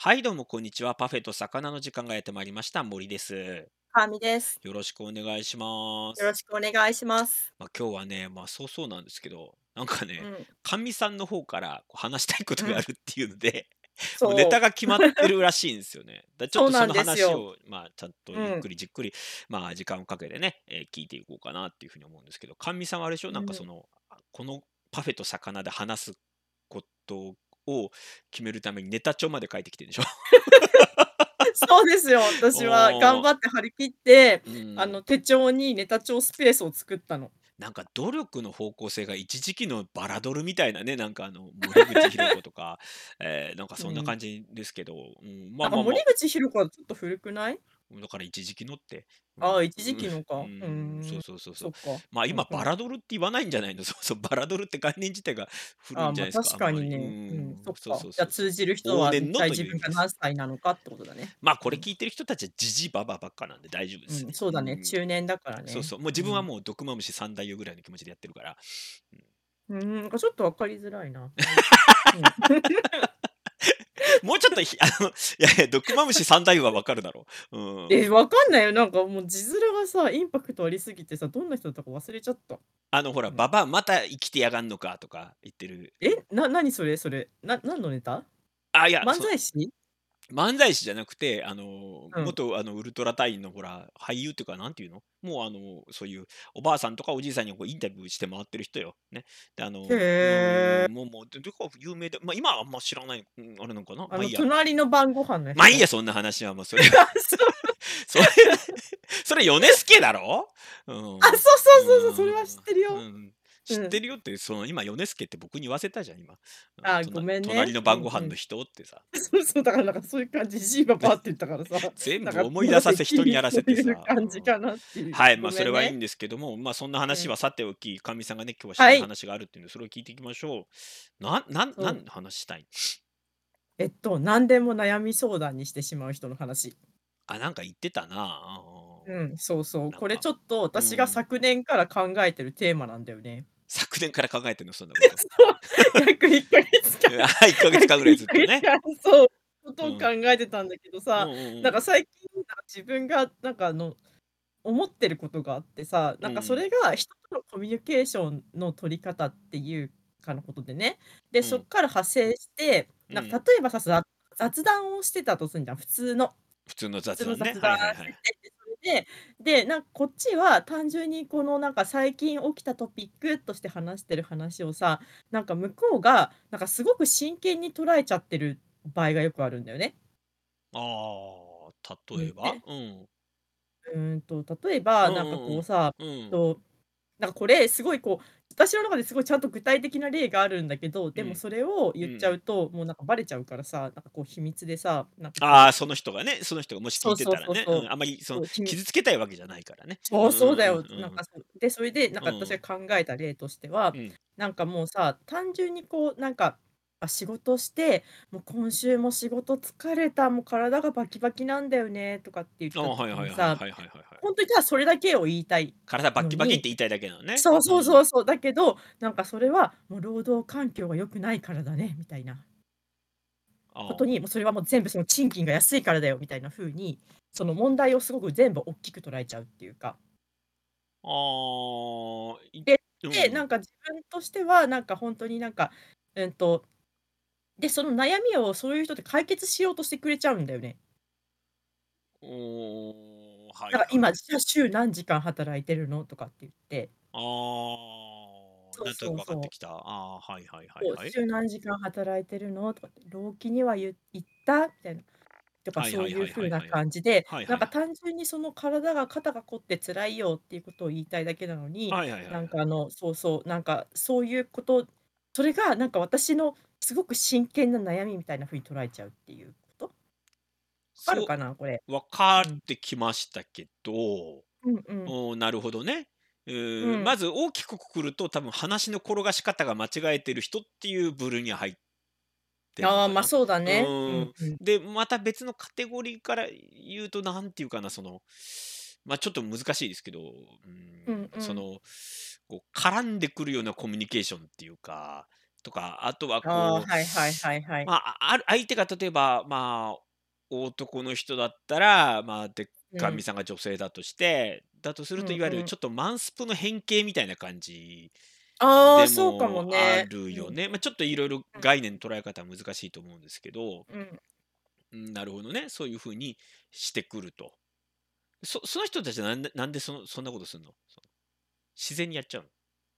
はい、どうもこんにちは。パフェと魚の時間がやってまいりました。森です。かみです。よろしくお願いします。よろしくお願いします。まあ、今日はね、まあそうそうなんですけど、なんかね、うん。かみさんの方からこう話したいことがあうん。るっていうので。もうネタが決まってるらしいんですよね。だちょっとそ のそうなんですよ。話を、まあちゃんとうん。ゆっくりじっくり、まあ時間をかけてね、えー聞いていこうかなっていうふうに思うんですけど、かみさんはあれでしょ？うん。なんかその、あこのパフェと魚で話すことを決めるためにネタ帳まで書いてきてるでしょ？そうですよ。私は頑張って張り切って、うん。あの、手帳にネタ帳スペースを作ったの。なんか努力の方向性が一時期のバラドルみたいなね、なんかあの森口博子とか、えーなんかうそんな感ん。じですけど、うん、まなんかあまあまあ、森口博子はちょっと古くない？だから一時期のって、うああ、ん、一時期のうか。うーん、そうん。そうそうそ。そうっか。まあ今うんうん。バラドルって言わないんじゃないの？そうそう、バラドルって概念自体が古ああ、ま、いんじゃないですか、あんまり。う確かにね。うん、そん、っそうそか。じゃ、うそうそう。通じる人往は年のと一体自分いう意味です。が何歳なのかってことだね。まあこうん。れ聞いてる人たちはジジババばっかなんで大丈夫ですうん、ね。そうだね。うん。中年だからね。そうそう。もう自分はうん。もう毒マムシ三大よぐらいの気持ちでやってるから。うん。うーん、なんかちょっと分かりづらいな。もうちょっとひ あの、いやいや、毒マムシ三大はわかるだろう。うん。え、分かんないよ。なんかもう字面がさ、インパクトありすぎてさ、どんな人だったか忘れちゃった。あのほら、うん。ババアまた生きてやがんのかとか言ってる。え、な何それ？それ。な何のネタ？あ、いや、漫そ才師？漫才師じゃなくて、あの、うん。元あのウルトラ隊員のほら、俳優っていうか、なんていうの、もうあの、そういうおばあさんとかおじいさんにこうインタビューして回ってる人よ。ね。で、あの、うへえ。ーん、もうもう、でどこ有名で、ま、今はあんま知らない、うん、あれなんかな？あの、まあいいや。隣の晩御飯のまあいいや、人？そんな話はもうそれ あ、そう。それそれヨネスケだろ？うあ、ん。そうそうそうそう、それは知うってるよ。ーん。うん。知っうん。てるよって、その今ヨネスケって僕に言わせたじゃん、今。うん、あ、となごめんね。隣の。晩御飯の人ってさ。そうそう、だからなんかそういう感じ、ジババって言ったからさ、全なんか部思い出させ人にやらせてさ。うん。感じかなっていう。はい、まあそ。れはいいんですけども、まあそんなうん。話はさておき、かみさんがね、今日はしたはいい。話があるっていうんで、それを聞いていきましょう。なんなん。なんの話したい？えっと、何でも悩み相談にしてしまう人の話。あ、なんか言ってたな。ああ。うん、そうそう。なんこれちか、ょっとう私がん。昨年から考えてるテーマなんだよね。昨年から考えてんの、そんなこと。約1ヶ月間うわ、1ヶ月間ぐらいずっと約1ね。そう、ことをうん。考えてたんだけどうんさ、うんなんかうん。最近、自分がなんかあの、思ってることがあってさ、うなんかそん。れが人とのコミュニケーションの取り方っていうかのことでね。で、うん。そっから派生して、なんかうん。例えばさ、ざ雑談をしてたとすんじゃん、普通の。普通の雑談ね。雑はいはいはい。てて、で、なんこっちは単純にこのなんか最近起きたトピックとして話してる話をさ、なんか向こうがなんかすごく真剣に捉えちゃってる場合がよくあるんだよね。ああ、うん、例えば？でうん。うーんと、例えうば、んなんかうんうん。こうさ、うん。と、なんかこれすごいこう、私の中ですごいちゃんと具体的な例があるんだけど、うん。でもそれをうん。言っちゃうと、もうなんかバレちゃうからさ、なんかこう秘密でさ、なんかああ、その人がね、その人がもし聞そうそういてたらね、あんまりそのそう、秘密傷つけたいわけじゃないからね。そうう、んそうだよ。うんうんかそう、で、それでなんうか私がん。考えた例としては、うん。なんかもうさ、単純にこうなんか、あ、仕事して、もう今週も仕事疲れた、もう体がバキバキなんだよねとかって言っああ、たはいはいはい時にさ、はいはいはいはい。ほんとにただそれだけを言いたい体バッのにキバキって言いたいだけなのね。そうそうそううん。そう、だけど、なんかそれはもう労働環境が良くないからだねみたいなことあに、もうそれはもう全部その賃金が安いからだよみたいな風に、その問題をすごく全部大きく捉えちゃうっていうか。あ。ああ、いで、うで、なんん。か自分としては、なんかほんとになんか、うんとで、その悩みをそういう人って解決しようとしてくれちゃうんだよね。おお、はいはい。だから今、じゃあ週何時間働いてるのとかって言って。ああ、そうなんとなく分かってそうそう。きた。ああ、はいはいはいそう、はい。週何時間働いてるのとかって、労基にはゆ行ったみたいな。とかそうはいはいいう風なはいはいはい。感じで。なんか単純にその体が肩が凝って辛いよっていうことを言いたいだけなのに、はいはいはいはい。なんかあの、そうそう、なんかそういうことそれがなんか私のすごく真剣な悩みみたいな風に捉えちゃうっていうこと？分かるそかな、これ。う、分かっうん。てきましたけど、うんうん。おお、なるほどね。ううーん、ん。まず大きくくくると、多分話の転がし方が間違えてる人っていう部類には入ってああ、ま、かな。そうだうね。うーん。んうん。で、また別のカテゴリーから言うと、なんていうかな、その、ま、ちょっと難しいですけど、ううーん、んうん。その、こう絡んでくるようなコミュニケーションっていうか、とか、あとはああ、こう、はいはいはいはい。まあ、あある相手が例えば、まあ、男の人だったら、まあ、で、うん。かみさんが女性だとして、だとするといわゆる。ちょっとマンスプの変形みたいな感じああ、でそうかももあね。うん。るよね。ま、ちょっといろいろうん。概念捉え方は難しいと思うんですけど、うん。うん、なるほどね、そういう風にしてくると。そその人たちはなんでなんでそのそんなことすんの？その、自然にやっちゃうの？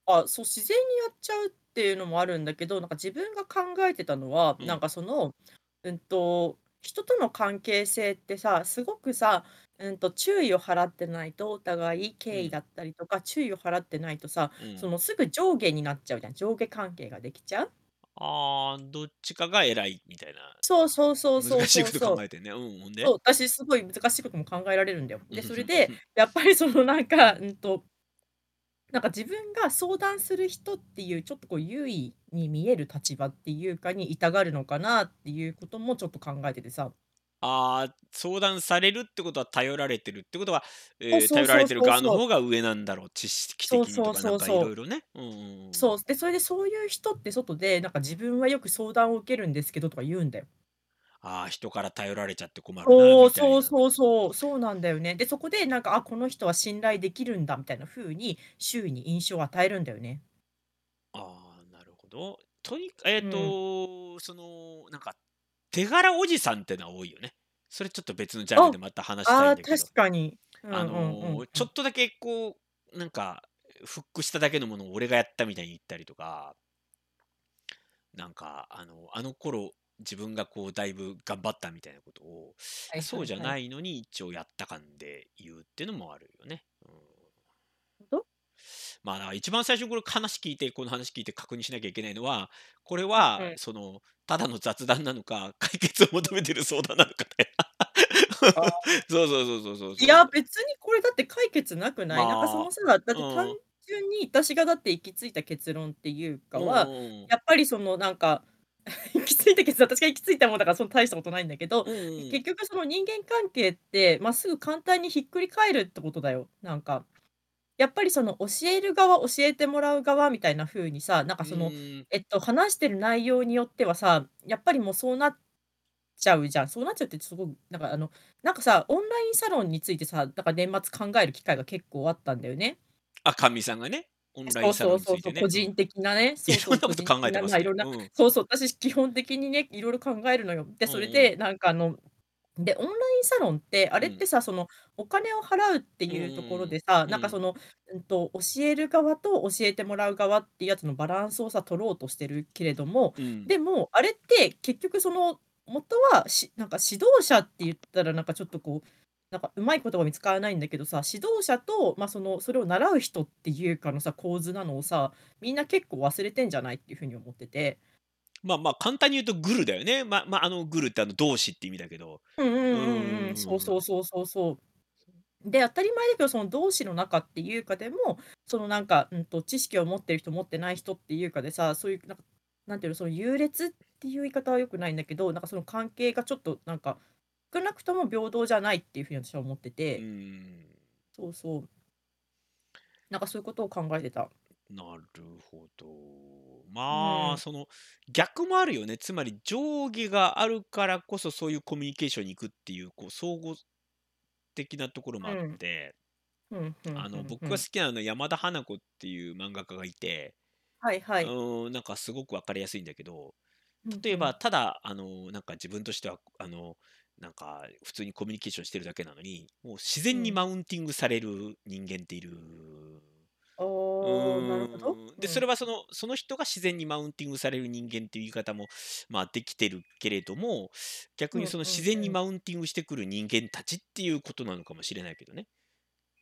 あ、そう、自然にやっちゃうっていうのもあるんだけど、なんか自分が考えてたのは、なんうん。かその、うんと、人との関係性ってさ、すごくさ、うんと、注意を払ってないと、お互いうん。敬意だったりとか、注意を払ってないとさ、うん。そのすぐ上下になっちゃうじゃん、上下関係ができちゃう？ああ、どっちかが偉いみたいな、そうそうそうそう難しいことそうそう。考えてんね。うん、ほんで？そう、私すごい難しいことも考えられるんだよ。で、それで。やっぱりそのなんか、うんとなんか自分が相談する人っていう、ちょっとこう優位に見える立場っていうかに、いたがるのかなっていうこともちょっと考えててさ。ああ、相談されるってことは頼られてるってことは、そうええ、そうそう頼られてるそうそう。側の方が上なんだろう、知識そうそう的にとかなんかいそうそう。ろいろね。うんうんうん。そう、で、それでそういう人って外で、なんか自分はよく相談を受けるんですけどとか言うんだよ。ああ、人から頼られちゃって困るなそうみたいな。そうそうそう、そうなんだよね。で、そこでなんか、あ、この人は信頼できるんだみたいな風に周囲に印象を与えるんだよね。ああ、なるほど。とにかえっうん。と、その、なんか、手柄おじさんってのは多いよね。それちょっと別のジャンルあ、でまた話したいああ、んだけど、確かに。うんあうんうんの、うん。ちょっとだけこう、なんか、フックしただけのものを俺がやったみたいに言ったりとか、なんか、あの、あの頃自分がこうだいぶ頑張ったみたいなことを、はいそうじゃ。ないのに一応やった感で言うっていうのもあるよね。うん。まあ、だから一番最初にこれ話聞いて、この話聞いて確認しなきゃいけないのは、これは、うん。その、ただの雑談なのか、解決を求めてる相談なのかね。ああ。そうそうそうそうそういや。別にこれだって解決なくない？なんかそまあ、のさ、だって単うん。純に私がだって行き着いた結論っていううんかは、うんうん。やっぱりそのなんか、行き着いた結論私が行き着いたものだからそん大したことないんだけど、うんうん。結局その人間関係って、ま、すぐ簡単にひっくり返るってことだよ。なんか、やっぱりその教える側、教えてもらう側みたいな風にさ、なんうかその、ーん。えっと、話してる内容によってはさ、やっぱりもうそうなっちゃうじゃん。そうなっちゃうってすごく、なんかあの、なんかさ、オンラインサロンについてさ、なんか年末考える機会が結構あったんだよね。あ、かみさんがね、オンライそうンサロそうそうそう、ンについてね。うん。個人的なね、いそうそう、ろんなこと個人的な、まあ、い考えてますね。ろんなうん。そうそう、私基本的にね、いろいろ考えるのよ。で、うんうそれで、ん。なんかあの、で、オンラインサロンって、あうん。れってさ、その、お金を払うってうんういうところんでさ、うん。うん。なんかその、うんと、教える側と教えてもらう側っていうやつのバランスをさ、取ろうとしてるけれども、うん。でも、あれって結局その、元は、しなんか指導者って言ったらなんかちょっとこう、なんかうまい言葉見つからないんだけどさ、指導者と、ま、その、それを習う人っていうかのさ、構図なのをさ、みんな結構忘れてんじゃないっていう風に思ってて。まあまあ、簡単に言うとグルだよね。まま、あの、グルってあの、同志って意味だけど。うんうんうんうんうん、そううんうん。そうそうそうそう。で、当たり前だけど、その同志の中っていうかでも、そのなんか、うんと、知識を持ってる人、持ってない人っていうかでさ、そういうなんか、なんていうの、その優劣っていう言い方は良くないんだけど、なんかその関係がちょっとなんか、少なくとも平等じゃないっていう風に私は思ってて。ん。そうそう。なんかそういうことを考えてた。なるほど。うまあ、ん。その、逆もあるよね。つまり上下があるからこそ、そういうコミュニケーションに行くっていう、こう、相互的なところもあっうん。て、ふんあの。僕が好きなのは山田花子っていう漫画家がいて、うはいはい。ーん、なんかすごく分かりやすいんだけど、例えば。ただ、あの、なんか自分としては、あの、なんか普通にコミュニケーションしてるだけなのに、もう自然にうん。マウンティングされる人間っている。で、そうん。れはそのその人が自然にマウンティングされる人間っていう言い方も、まあ、できてるけれども、逆にその自。然にマウンティングしてくる人間たちっていうことなのかもしれないけどね。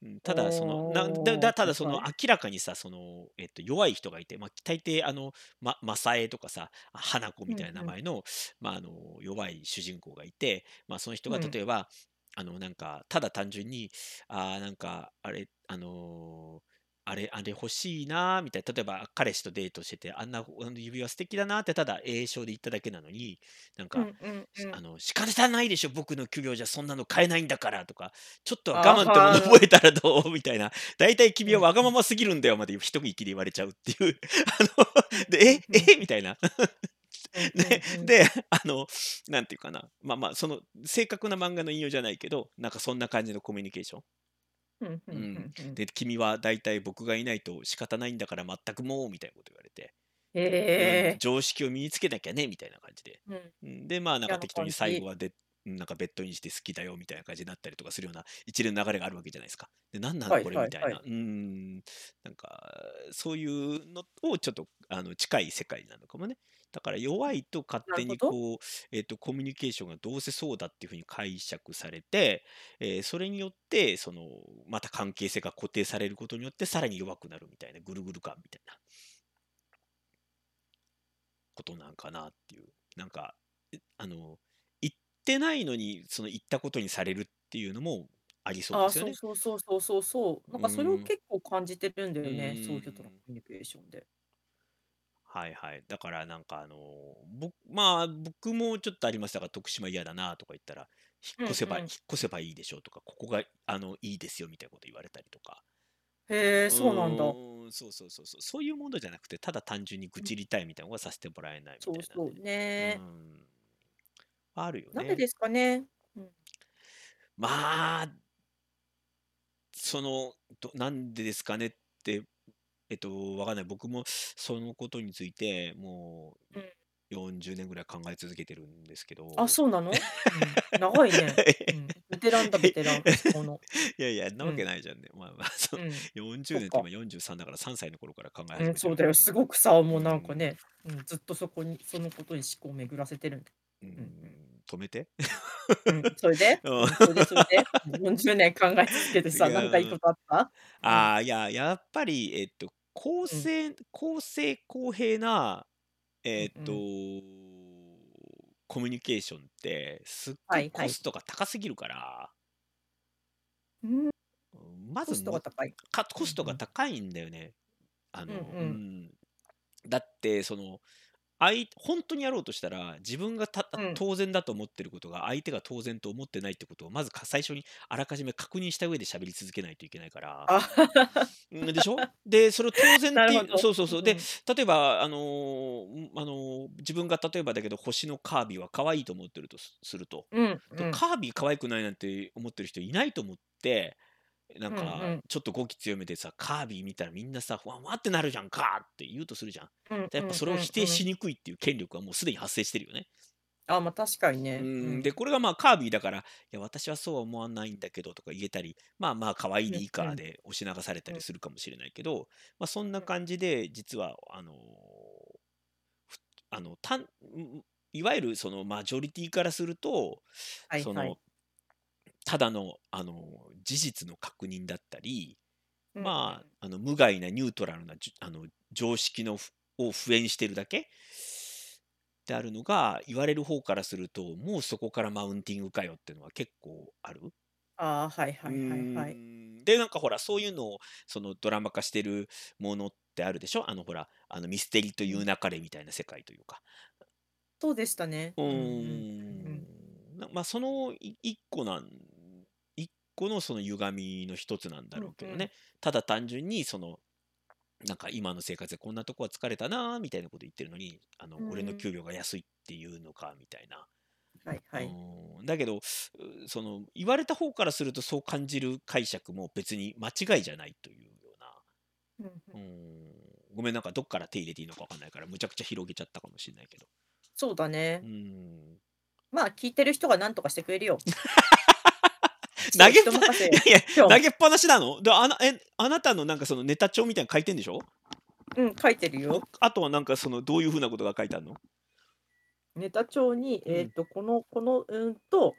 うん、ただその、なだただその。明らかにさ、その、えっと、弱い人がいて、まあ、大抵あの、まマサエとかさ、花子みたいなうんうん。名前の、まあ、あの、弱い主人公がいて、まあ、その人うん。が例えば、あの、なんか、ただ単純に、ああ、なんか、あれ、あのあれ、あれ欲しいなみたいな、例えば彼氏とデートしてて、あんな指輪素敵だなってただ栄唱で言っただけなのに、なんか、うんうんうん。しあの、仕方ないでしょ、僕の給料じゃそんなの買えないんだからとか、ちょっとはあ我慢ってものあ。覚えたらどう？みたいな、大体君。はわがまますぎるんだよまで一息で言われちゃうっていう、あの、うんで、え、うんうん。え？みたいな。うんうんで、うん。で、あの、なんていうかな、まあまあ、その正確な漫画の引用じゃないけど、なんかそんな感じのコミュニケーション。うん。で、君は大体僕がいないと仕方ないんだから全くもうみたいなこと言われて、うん、へえ。常識を身につけなきゃねみたいな感じで。うん。うん、で、まあなんか適当に。最後はで、うんなんかベッドインして好きだよみたいな感じになったりとかするような一連の流れがあるわけじゃないですか。で、なんなのはいこれみたいな。うーん、なんか、そういうのをちょっとあの近い世界なのかもね。だから弱いと勝手なるほど。にこう、えっと、コミュニケーションがどうせそうだっていうふうに解釈されて、えーそれによって、その、また関係性が固定されることによって、さらに弱くなるみたいな、ぐるぐる感みたいなことなんかなっていう。なんか、えあの、言ってないのに、その言ったことにされるっていうのもありそうああ、そうですよね。そうそうそうそうそう。うなんかそれを結構感じてるんだうよね、そういうとの。コミュニケーションで。はいはい。だからなんかあの、ぼまあ僕もちょっとありましたが、徳島嫌だなとか言ったら、引うんっ越せば、引っうん。越せばいいでしょうとか、ここがあのいいですよみたいなこと言われたりとか。へえ、うそうなんだ。ーん、そうそうそうそう。そういうものじゃなくて、ただ単純に愚うん。痴りたいみたいなのがさせてもらえないみそうそうたいなね。うね。ん。あるよね。なんでですかね。うん。まあ、その、どなんでですかねって、えっと、わかんない。僕もそのことについて、もうん。う40年ぐらい考え続けてるんですけあ、ど。そうなの？うん。長いね。うん。ベテランだベテラン、思考の。いやいや、んなわけうん。ないじゃんね。まあまあ、そうう、ん。40そっか。年って今43だから3歳の頃から考えうん、始めてるそうだよ。すごくさ、うもうなんかん。ね、うん、ずっとそこに、そのことに思考を巡らせてるんだ。ううんうん。ん、止めて。うん、それで？うん。うん、それでそれで？40年考え続けていさ、なんかいいや、ことあった？うん。ああ、いや、やっぱり、えっと、公うん。正公正公平な、うえっと、んうん。コミュニケーションって、すっごはいいはい。コストが高すぎるから。うん。うん、まず、コストもが高い。かコス。トが高いんだよね。あうんの、ううん。ん。だって、その、本当にやろうとしたら、自分が。当然だと思ってることが、相手が当然と思ってないってことを、まずか最初にあらかじめ確認した上で喋り続けないといけないから。あ。うん、でしょ？で、それを当然っていう。そうそうそう。で、うん。例えば、あの、ん、あの、自分が例えばだけど、星のカービィは可愛いと思ってるとすすると。うんで、うん。カービィ可愛くないなんて思ってる人いないと思って、なんうんうかん。ちょっと語気強めてさ、カービィ見たらみんなさ、わわってなるじゃんかって言うとするじゃん。うんで、やっぱうんそれを否定うんうん。しにくいっていう権力はもうすでに発生してるよね。あ、ま、確かにうね。うーん、ん。で、これがまあカービィだから、いや、私はそうは思わないんだけどとか言えたり、まあまあ可愛いうんでいいかうん。で押し流されたうん。りするかもしれないけど、ま、そんうん。な感じで、実はあの、ふあの、たんんん、いわゆるそのマジョリティからすると、そはいはい。の、ただのあの、事実の確認だったり、うんうん。まあ、あの、無害なニュートラルな、あの、常識のふを敷衍してるだけであるのが、言われる方からすると、もうそこからマウンティングかよっていうのは結構ある。ああ、はいうはいはいはい。で、なんかほら、そういうのをそのドラマ化してるものってあるでしょ？あのほら、あのミステリとうん。いう勿れみたいな世界というか。そうでしたね。うんま、そのい一個なん一個のその歪みの一つなんだうんうん。ろうけどね。ただ単純にその、なんか今の生活でこんなとこは疲れたなみたいなこと言ってるのに、あの、うんうん。俺の給料が安いっていうのかみたいな。はいはい。だけど、うその言われた方からするとそう感じる解釈も別に間違いじゃないというような。うんごめん、なんかどっから手入れていいのかわかんないから、むちゃくちゃ広げちゃったかもしんないけど。そうだうね。ーん。まあ、聞いてる人が何とかしてくれるよ。投げっぱいやいや、よ。投げっぱなしなの？で、あなえ、あなたのなんかそのネタ帳みたいなの書いてんでしょ？うん、書いてるおよ。あとはなんかそのどういう風なことが書いてあんの？ネタ帳に、うん。えっと、このこの、うんと、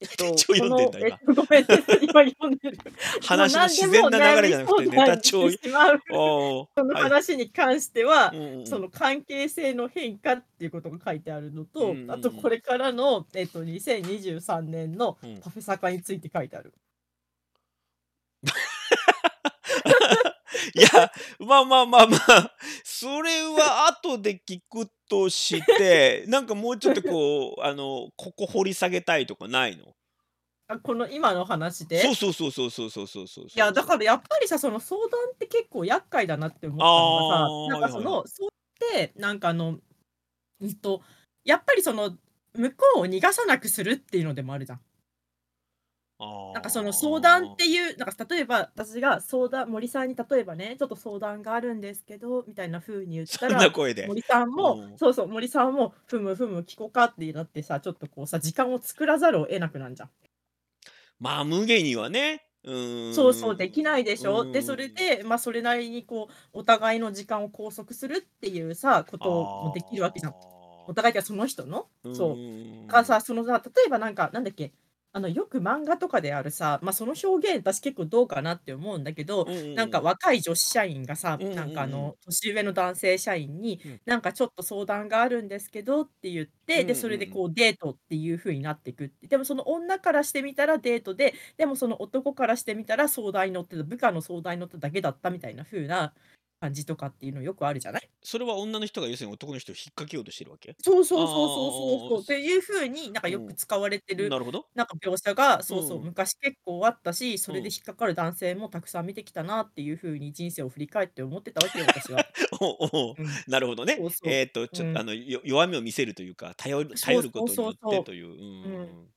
この、読んでんだ、今。えっと、ごめんね、今読んでる。話の自然な流れじゃなくて、相ネタ帳そのはい。話に関しては、うんうんうん。その関係性の変化っていうことが書いてあるのうんと、うんあとうん。これからの、えっと、2023年のうん。パフェ坂について書いてある。いや、まあまあまあまあ、それは後で聞くとして、なんかもうちょっとこう、あの、ここ掘り下げたいとかないの？あ、この今の話で？そうそうそうそうそうそうそうそういや、だ。からやっぱりさ、その相談って結構厄介だなって思あったのがさ、あ、なんかそはいはいはい。のそうって、なんかあの、うんと、やっぱりその向こうを逃がさなくするっていうのでもあるじゃん。あなんかその相談っあ。ていう、なんか例えば、私が相談森さんに例えばね、ちょっと相談があるんですけど、みたいな風に言ったそんなら、声で。森さんもうん。そうそう、森さんも、ふむふむ、聞こかってなってさ、ちょっとこうさ、時間を作らざるを得なくなんじゃん。まあ、無下にはね。うそうそう。できないでしうょ。で、それ。で、ま、それなりにこう、お互いの時間を拘束するっていうさ、こともあできるわけじゃん。おあ。互いってその人の、うんうんうそう。んうん。がさ、そのさ、例えばなんか、なんだっけ、あの、よく漫画とかであるさ、ま、その表現、私結構どうかなって思うんだけど、うんうんなんかうん。若い女子社員がさ、うんうんなんかあうん。の、年上の男性社員に、うん。なんかちょっと相談があるんですけどって言って、うんうんで、それでうん。こうデートっていう風になってくって。でもその女からしてみたらデートで、でもその男からしてみたら相談に乗ってた、部下の相談に乗っただけだったみたいな風な感じとかっていうのよくあるじゃない？それは女の人が要するに男の人を引っ掛けようとしてるわけ？そうそうそうそうそう。ってすいう風に、なんかうん。よく使われてる、なるほど。なんか描写が、そうそう、うん。昔結構あったし、それでうん。引っかかる男性もたくさん見てきたなっていう風に人生を振り返って思ってたわけよ、私は。おおお、うん。なるほどね。そうそえっと。ちょあの、よ弱みを見せるというか、頼る頼るこそうそうとによってという。うんうんう。うん。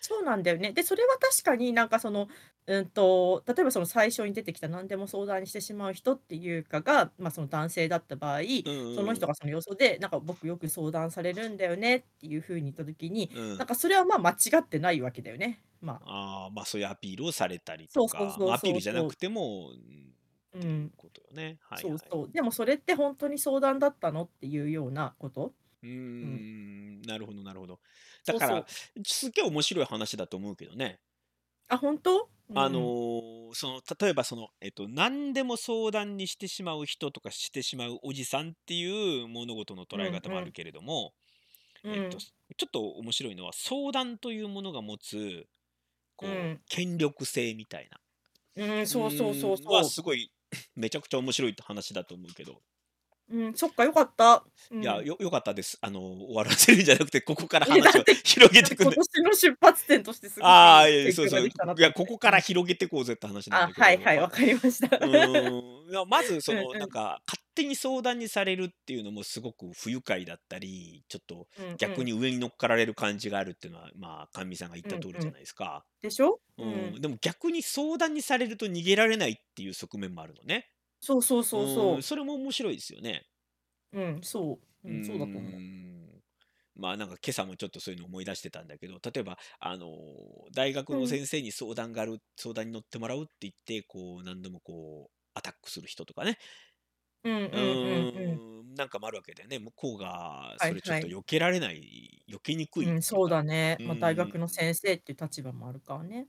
うん。そうなんだよね。で、それは確かになんかその、うんと、例えばその最初に出てきた何でも相談にしてしまう人っていうかが、ま、その男性だった場合、うん。その人がそのよそで、なんか僕よく相談されるんだよねっていう風に言った時に、うん。なんかそれは、ま、間違ってないわけだよね。まああ、ま、そういうアピールをされたりとそうそうか、ま、そうアピーそうそう。ルじゃなくても、うん、っていううん。ことよね。はいはい。そうそう。でもそれってほんとに相談だったのっていうようなこと。うーうん。ん、なるほどなるほど。だから、そうそう。すっげえ面白い話だと思うけどね。あ、本当？うあん。の、その、例えばその、えっと、何でも相談にしてしまう人とかしてしまうおじさんっていう物事の捉え。方もあるけれども、えっと、うん。ちょっと面白いのは、相談というものが持つ、こう、うん。権力性みたいな、うん、うそうそうそうーん、はそう。すごい めちゃくちゃ面白いって話だと思うけど。うん、そっか、良かった。ういや、ん。よ良かったです。あの、終わらせるんじゃなくて、ここから話を広げて今てくんで。年の出発点としてすごくいああ、いいや、そうそう。展開ができたないや、と思って。ここからうん。広げてこうぜって話なんあ、だけど、はいはい、は分かりました。うーん、いや、まずその。なんか、勝手に相談にされるっていうのもすごく不愉快だったり、ちょっとうんうん。逆に上に乗っかられる感じがあるっていうのは、まあ、甘味さんが言っ。た通りじゃないですか。でしょ？ううん。ん、でも逆に相談にされると逃げられないっていう側面もあるのね。そうそうそううん、そう。それも面白いですよね。うん、そう。うーうん、そうだと思う。ん。まあ、なんか今朝もちょっとそういうの思い出してたんだけど、例えば、あの、大学うん。の先生に相談がある相談に乗ってもらうって言って、こう、何度もこう、アタックする人とかね。うんうんううんうん。ーん、なんかもあるわけだよね。向こうがそれちょっ。と避けられない、避けにくいっうん、そうていうか、だね。うま、大ーん。学の先生っていう立場もあるからね。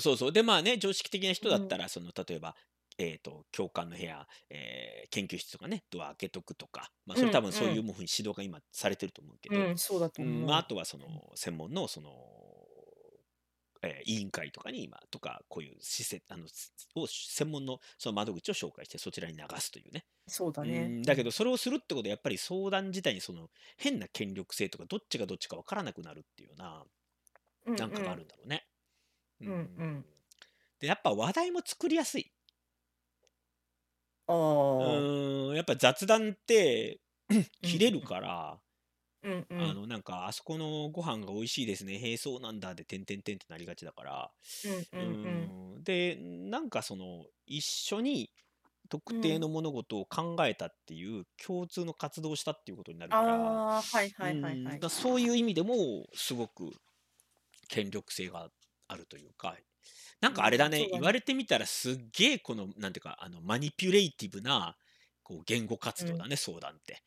そうそう。で、まあね、常識的な人うん。だったら、その、例えば、えっと、教官の部屋、ええ、研究室とかね、ドア開けとくとか、ま、うそれ多分そういう。もふに指導が今されてると思うけど、うん、そうだとうん、ま、思う。あとはその、うん。専門のその、ええ、委員会とかに今とか、こういうしせあの、を専門のその窓口を紹介して、そちらに流すというね。そうだね。だけどそれをするってことはやっぱり相談自体にその、変な権力性とか、どっちがどっちか分からなくなるっていうような、うんなんかがあうん。るんだろうね。ううんうん。ん。で、やっぱ話題も作りやすい。あうあ。ーん、やっぱ雑談ってうん切れるうん。から、うんうん。あの、なんか、あそこのご飯が美味しいですね、へえ、そうなんだで、てんてんてんってなりがちだから、うんううんうん。ーん、で、なんかその、一緒に特定うん。の物事を考えたっていう共通の活動をしたっていうことになるから、ああ、はいうはいはいはん、い。だ、そういう意味でもすごく権力性があるというか、なんうん、かあれだね、そうだね。言われてみたらすっげえこの、なんていうか、あの、マニピュレイティブな、こう、言語活うん。動だね、相談って。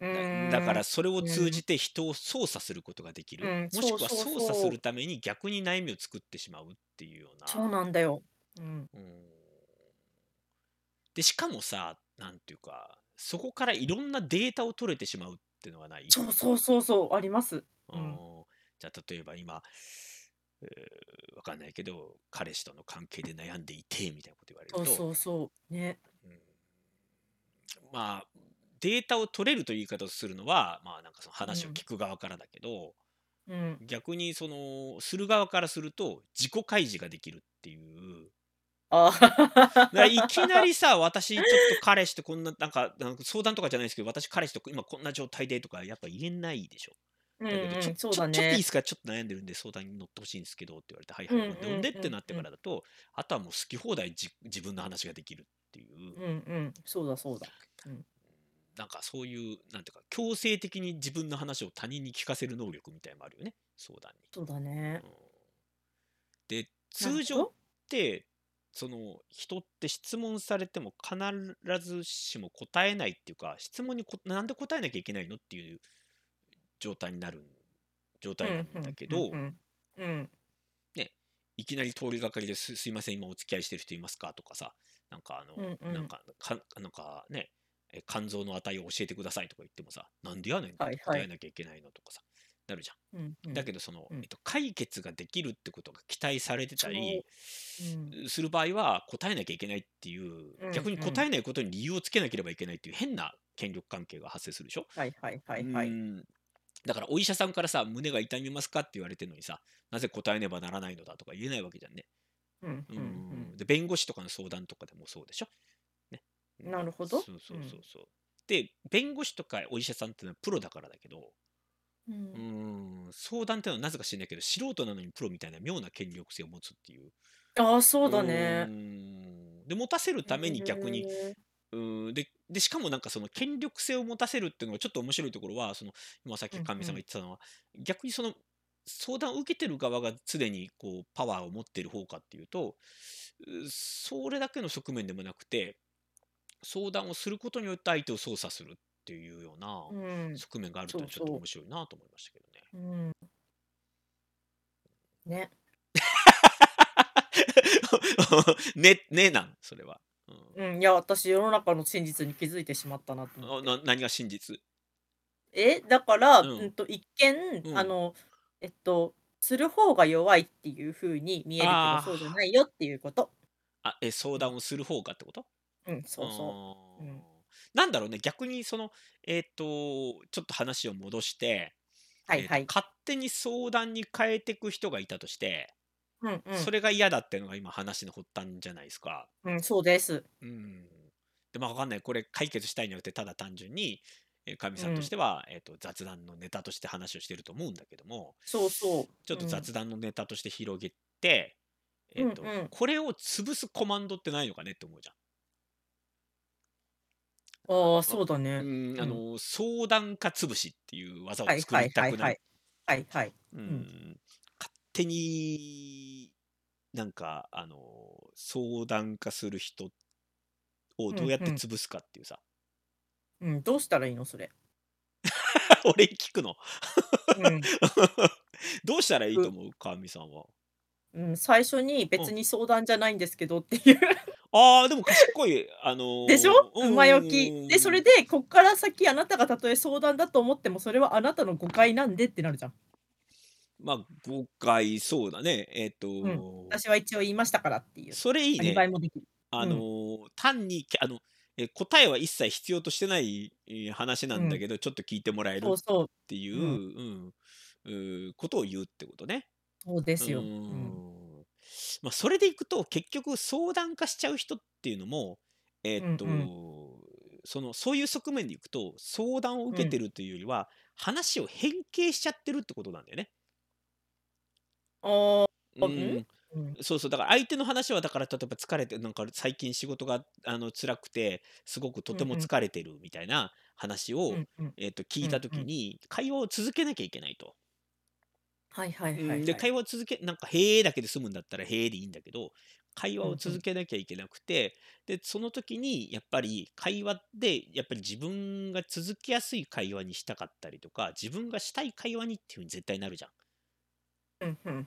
うだだか。らそれをうん。通じて人を操作することができる、うん、もしくは操作す。るために逆に悩みを作ってしまうっていうようそうな。なんだよ。うん。で、しかもさ、なんていうか、そこからいろんなデータを取れてしまうってのはない？そうそうそうそう、あります。うん。ん。じゃ、例えば今えーわかんないけど彼氏との関係で悩んでいてみたいなこと言われるとそうそうそう。ね。うんまあデータを取れるという言い方をするのはまあなんかその話を聞く側からだけど、うん。逆にそのする側からすると自己開示ができるっていうあだからいきなりさ 私ちょっと彼氏とこんななんかなんか相談とかじゃないですけど私彼氏と今こんな状態でとかやっぱ言えないでしょ。うんだけどちょうん、そうちょだね。ちょっといいですかちょっと悩んでるんで相談に乗ってほしいんですけどって言われてはいはい、うんうんでってうんなってからだとあとはもう好き放題じ自分の話ができるっていう、うんうん、そうだそうだ。うんなんかそういうなんていうか強制的に自分の話を他人に聞かせる能力みたいなのもあるよね相談に。そうだねう。んでなる通常ってその人って質問されても必ずしも答えないっていうか質問にこなんで答えなきゃいけないのっていう状態になる状態なんだけど、うんうんうんいきなり通りがかりですすいません今お付き合いしてる人いますか？とかさなんかあの、うんうん。なんかかなんかねえ肝臓の値を教えてくださいとか言ってもさなんでやねんって答えなきゃいけないのとかさ、なるじゃん。うんうん。だけどその、うん。えっと、解決ができるってことが期待されてたりう。ん。する場合は答えなきゃいけないっていう、うん逆に答えないことに理由をつけなければいけないっていう変な権力関係が発生するでしょ？はいはいはいはい。うんだからお医者さんからさ胸が痛みますかって言われてるのにさなぜ答えねばならないのだとか言えないわけじゃんね。うんううんん。で弁護士とかの相談とかでもそうでしょ？ね、うんなるほど。そうそうそうそう。で弁護士とかお医者さんってのはプロだからだけど、うん。うーん相談ってのはなぜか知らないけど素人なのにプロみたいな妙な権力性を持つっていう。ああ、そうだうねで持たせるために逆にへうーん。ででしかもなんかその権力性を持たせるっていうのがちょっと面白いところはその今さっきうんうんかみさんが言ってたのは、逆にその相談を受けてる側が常にこうパワーを持ってる方かっていうとうそれだけの側面でもなくて相談をすることによって相手を操作するっていうような側面があるっていうのはちょっと面白いなと思いましたけどね。うん ね。ねねなんそれは。うん。うん、いや、私世の中の真実に気づいてしまったなと思あって。な何が真実？え、だから、ううんんと一見、うん。あの、えっと、する方が弱いっていう風に見えるけど、そうじゃないよっていうこと。あえ相談をする方かってこと？うん、そうそう。うん。あーなんだろうね。逆にそのえっ、とちょっと話を戻して、はいはい。勝手に相談に変えていく人がいたとして、うんうん。それが嫌だっていうのが今話の発端じゃないですか。うん、そうです。うん、でまあ分かんないこれ解決したいによってただ単純にえーかみさんとしては、えー、と雑談のネタとして話をしてると思うんだけどもそうそう。ちょっとうん雑談のネタとして広げて、えーとうんうんこれを潰すコマンドってないのかねって思うじゃん。ああ、そうだね。うんあの相談か潰しっていう技をはい作はいりたくなはいはいい。はいはい。うん勝手になんかあの相談化する人をどうやってうんうん潰すかっていうさ、うん、どうしたらいいの？それ。俺に聞くの？うん。どうしたらいいと思う？川見さんはうん、最初に別に相談じゃないんですけどっていう。あーでも賢いあのーでしょ？うん前置き。で、それで、こっから先あなたがたとえ相談だと思っても、それはあなたの誤解なんでってなるじゃん。まあ誤解そうだねえっ、と、ん私は一応言いましたからっていう。それいいアリバイねもできる。あのー単にあのえ答えは一切必要としてないえー話なんだけど、ちょっと聞いてもらえるっそうそう。ていう、うんうーことを言うってことね。そうですよ。うーうんんまあ、それでいくと結局相談化しちゃう人っていうのも、えーっとうんそのそういう側面でいくと相談を受けてるというよりは、話を変形しちゃってるってことなんだよね。ああ、ううんんうん。そうそうだから相手の話はだから例えば疲れてなんか最近仕事があの辛くてすごくとても疲れてるみたいな話を、うんうん。えーっと聞いた時に会話を続けなきゃいけないと。はいはいはい、で会話を続けなんか「へえ」だけで済むんだったら「へえ」でいいんだけど会話をうんうん続けなきゃいけなくて、でその時にやっぱり会話でやっぱり自分が続きやすい会話にしたかったりとか自分がしたい会話にっていうふうに絶対なるじゃん。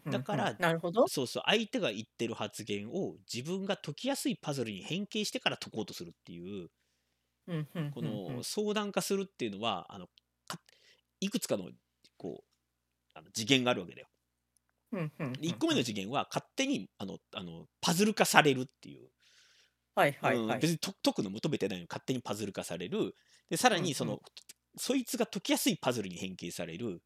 だからなるほど。そうそう相手が言ってる発言を自分が解きやすいパズルに変形してから解こうとするっていうこの相談化するっていうのはあのかいくつかのこうあの次元があるわけだよ。ふんふんふんで1個目ふん。の次元は勝手にあのあのパズル化されるっていう。はいはいうん、はい。別にと解くの求めてないのに勝手にパズル化される。で、さらうんうん。にそいつが解きやすいパズルに変形される。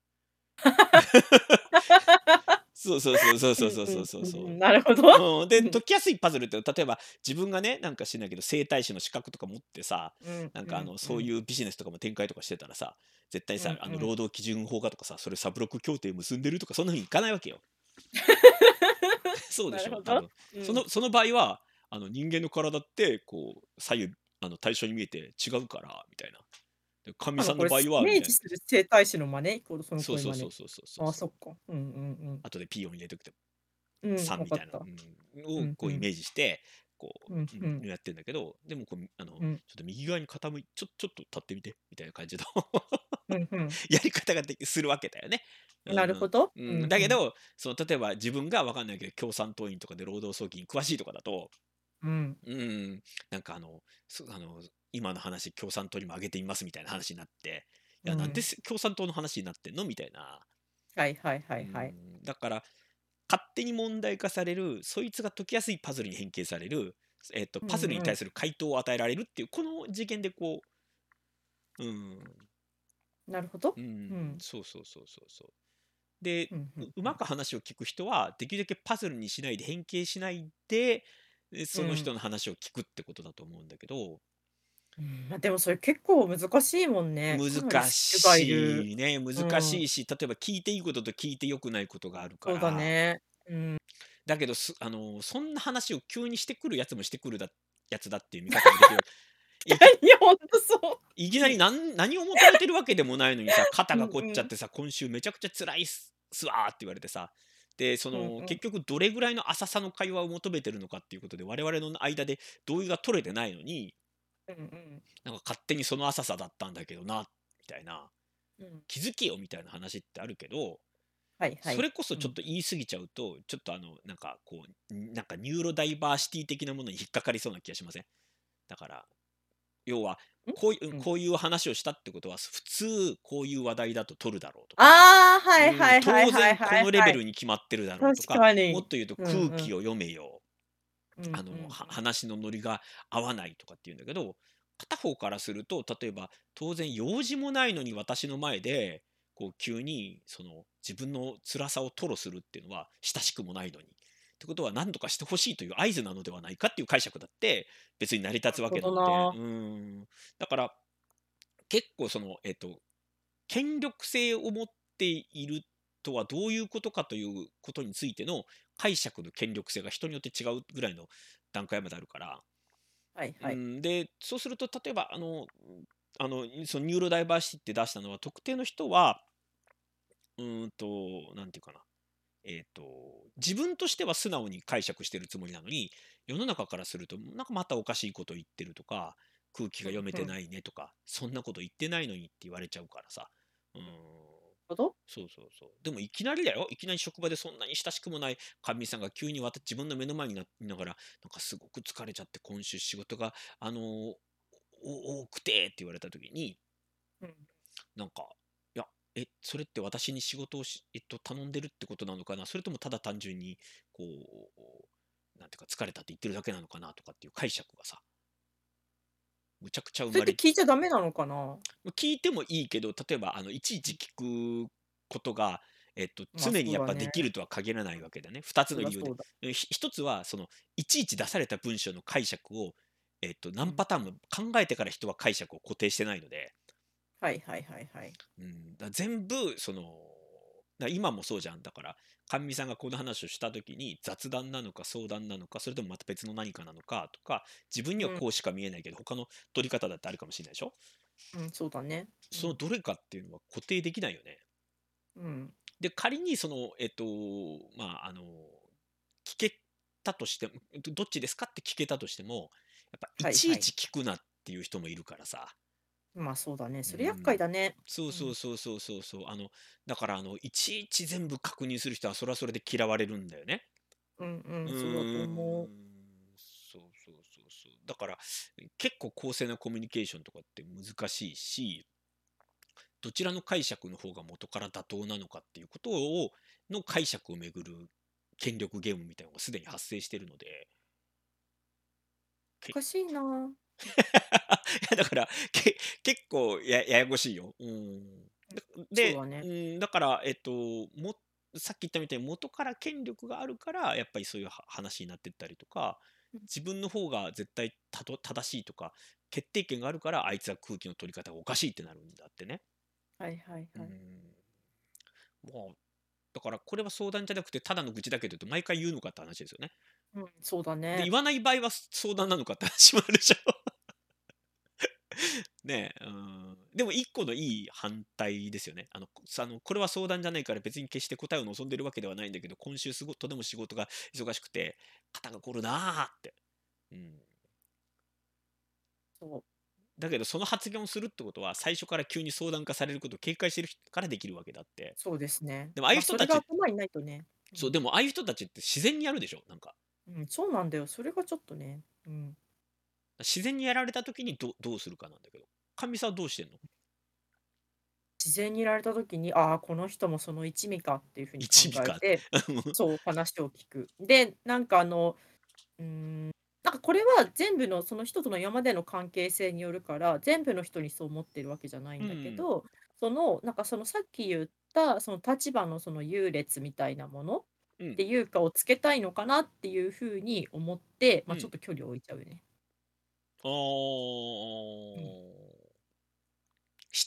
そうそうそうそうそうそうそうそうそう。うん、なるほど。うん、で、うん。解きやすいパズルって、例えば自分がね、なんか知んないけど、整体師の資格とか持ってさ、うんうんなんかあの、そううん。いうビジネスとかも展開とかしてたらさ、絶対さ、あの、うんうん。労働基準法がとかさ、それサブロック協定結んでるとか、そんな風にいかないわけよ。そうでしょ。多分。うん。そのその場合は、あの、人間の体って、こう、左右、あの、対称に見えて違うからみたいな。で、かみなんかこれ、さんの場合すはみたいする整体師の真似？そのそう声。そうそうそうそうそうああ、そ。そうっか。うんうんうん。後でピー音入れとくてうん、さんみたいな。うん。をこうイメージして、こう、うんううん、ん。やってんだけど、でもこう、あの、ちょうん。っと右側に傾いちょちょっと立ってみてみたいな感じのうんうん。やり方ができするわけだよね。うん。なるほど。ううん、んうん。だけど、その例えば自分がわかんないけど、共産党員とかで労働組織に詳しいとかだと、うん。うーん、なんかあの、そあの、今の話、共産党にも挙げてみますみたいな話になって、いうや、なんで共産党の話になってんの？みたいな。はいはいはういはい。ん、だから、勝手に問題化される、そいつが解きやすいパズルに変形される、えっと、うんパズルにうん。対する回答を与えられるっていう、この次元でこう、うん、なるほど。う、うんん。そうそうそうそうそう。で、ふんふうんうふん。まく話を聞く人は、できるだけパズルにしないで変形しないで、その人ん。の話を聞くってことだと思うんだけど。うん、ま、でもそれ結構難しいもんね。かなり難。しいね、うん。難しいし、例えば聞いていいことと聞いて良くないことがあるかそうだら。ね。うん。だけど、すあの、そんな話を急にしてくるやつもしてくるだやつだっていう見方もできる。いきいや、ほんとそう。いきなりなん何を求めてるわけでもないのにさ、肩 うんが凝っちうん。ゃってさ、今週めちゃくちゃ辛いっすすわって言われてさ、で、その、うんうん。結局どれぐらいの浅さの会話を求めてるのかっていうことで、我々の間で同意が取れてないのにうんうん。なんか勝手にその浅さだったんだけどな、みたいな。うん。気づけよみたいな話ってあるけど、はいはい。それこそうん。ちょっと言い過ぎちゃうと、ちょっとあの、なんかこう、んなんかニューロダイバーシティ的なものに引っかかりそうな気がしません？だから、要は、ん？こういううん、うん。こういう話をしたってことは、す普通こういう話題だと取るだろうとか、当然こ。のレベルに決まってるだろうと確か、もっ。と言うとうんうん。空気を読めよ。うんあの。話のノリが合わないとかって言うんだけど、片方からすると、例えば、当然用事もないのに私の前で、こう急にその自分の辛さを吐露するっていうのは親しくもないのに。ってことは何とかして欲しいという合図なのではないかっていう解釈だって別に成り立つわけなので、うん。だから、結構その、えっと、権力性を持っているとはどういうことかということについての解釈の権力性が人によって違うぐらいの段階まであるから。はいはい。うん、で、そうすると例えばあの、あの、そのニューロダイバーシティって出したのは、特定の人はうーんと、なんていうかな、えっと、自分としては素直に解釈してるつもりなのに、世の中からすると、なんかまたおかしいこと言ってるとか、空気が読めうんうん。てないねとか、そんなこと言ってないのにって言われちゃうからさ。うーん。ほど。そうそうそう。でもいきなりだよ、いきなり職場でそんなに親しくもないかみさんが急にわた自分の目の前にないながら、なんかすごく疲れちゃって今週仕事が、あの、お多くてって言われた時にうん。なんか、いや、え、それって私に仕事をしえっと、頼んでるってことなのかな、それともただ単純に、こう、なんていうか、疲れたって言ってるだけなのかな？とかっていう解釈がさむちゃくちゃ生それって聞いちゃダメなのかな？ま、聞いてもいいけど、例えばあの、いちいち聞くことが、えっと、ま、常にやっぱそうだね。できるとは限らないわけだね。2つの理由で。そりゃそうだ。え、ひ1つはその、いちいち出された文章の解釈を、えっと、うん。何パターンも考えてから人は解釈を固定してないので。はいはいはいはい。うん、だ全部その、だ今もそうじゃん。だから、かみさんがこの話をした時に、雑談なのか相談なのか、それともまた別の何かなのかとか、自分にはうん。こうしか見えないけど、他の取り方だってあるかもしんないでしょ？うん、そうだね。うそのん。どれかっていうのは固定できないよね。うん。で、仮にその、えっと、まあ、あの、聞けたとしても、どどっちですかって聞けたとしても、やっぱい。ちいち聞くなっていう人もいるからさ。ま、そうだね。うそれ厄介ん。だね。そうそううん。そうそうそうそう。あの、だからあの、いちいち全部確認する人はそれはそれで嫌われるんだよね。うんう、うんそうだとー思う。ん。そうそうそうそう。だから、結構公正なコミュニケーションとかって難しいし、どちらの解釈の方が元から妥当なのかっていうことをの解釈をめぐる権力ゲームみたいなのがすでに発生しているのでけおかしいな。だからけ 結構やややこしいよ。うん、だそうで、だね。うん、だから、えっと、もさっき言ったみたいに元から権力があるからやっぱりそういうは話になってったりとかうん自分の方が絶対たと正しいとか決定権があるからあいつは空気の取り方がおかしいってなるんだってね。はいはいうはい。うだからこれは相談じゃなくてただの愚痴だけどって毎回言うのかって話ですよね。うん、そうだでね。言わない場合は相談なのかって話もあるでしょ。ねえ、うん、でも一個のいい反対ですよねあの。あのこれは相談じゃないから別に決して答えを望んでるわけではないんだけど今週すごとても仕事が忙しくて肩が凝るなーって、うん。そう。だけどその発言をするってことは最初から急に相談化されることを警戒してる人からできるわけだって。そうですね。でもああいうま、人たちそれが頭にないとね。そうでもああいう人たちって自然にやるでしょなんか。うん、そうなんだよ。それがちょっとね。うん。自然にやられた時にどどうするかなんだけど。神さんはどうしてんの？自然にやられた時に、ああ、この人もその一味かっていう風に一味か。考えて、そう、話を聞く。で、なんかあの、うーん、なんかこれは全部のその人との今までの関係性によるから、全部の人にそう思ってるわけじゃないんだけうんど、その、なんかそのさっき言ったその立場のその優劣みたいなものうん。っていうかをつけたいのかなっていう風に思って、ま、うん。ちょっと距離を置いちゃうよね。あー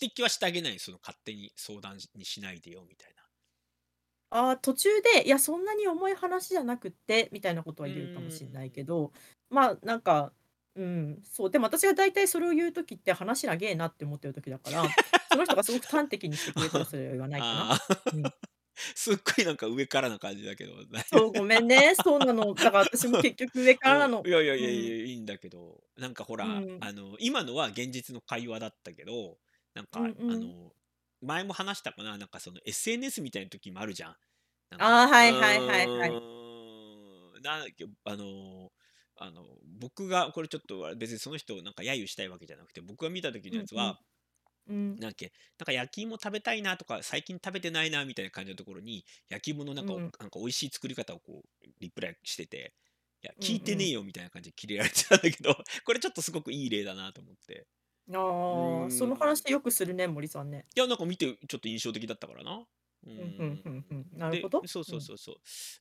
指摘はしてあげないその勝手に相談にしないでよみたいな。ああ、途中で、いや、そんなに重い話じゃなくってみたいなことはう言うかもしんないけ。ど、まあ、なんか、うん、そう、でも私が大体それを言う時って話長えなって思ってる時だから、その人がすごく端的にしてくれたらそれは言わないかな。ああうん。すっごいなんか上からな感じだけど、そう、ごめんね。そうなの。だから私も結局上からなうん、の。いやいやいうやいん。や、いいんだけど、なんかほうら、ん。あの、今のは現実の会話だったけど、なんか、あうんうん。の、前も話したかな、なんかその SNS みたいな時もあるじゃん。なんか、ああ、うはいはいはいはい。なんだっけ、あの、あの、僕がこれちょっと別にその人をなんか揶揄したいわけじゃなくて、僕が見た時のうんうん。やつは、うん。なんなんか焼き芋食べたいなとか、最近食べてないなみたいな感じのところに、焼き芋のなんか、うん。なんか美味しい作り方をこう、リプライしてて、いや、うん聞いてねうん。えよみたいな感じでキレられてたんだけど、これちょっとすごくいい例だなと思って。うああ、そのーん。話よくするね、森さんね。いや、なんか見てちょっと印象的だったからな。ううん、ふんんふん。なるほど。そううん。そうそうそう。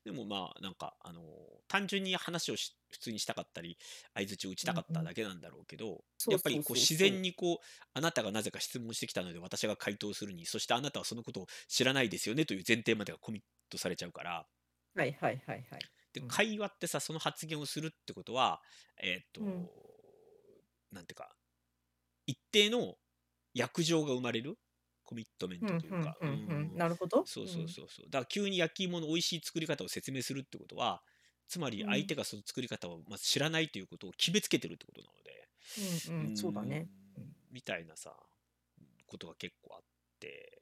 でもまあ、なんか、あの、単純に話をし普通にしたかったり、相槌を打ちたかった。だけなんだろうけど、そうやっぱりこうそうそうそ自然う。にこう、あなたがなぜか質問してきたので私が回答するに、そしてあなたはそのことを知らないですよねという前提までがコミットされちゃうから。はいはいはいはい。で、うん。会話ってさ、その発言をするってことは、えっうん。と、なんていうか、一定の約定が生まれる？コミットメントというか、なるほど。そううん。そうそうそう。だから急に焼き芋の美味しい作り方を説明するってことは、つまりうん。相手がその作り方をまず知らないということを決めつけてるってことなので、ううんうん、そうだね。みたいなさ、ことが結構あって、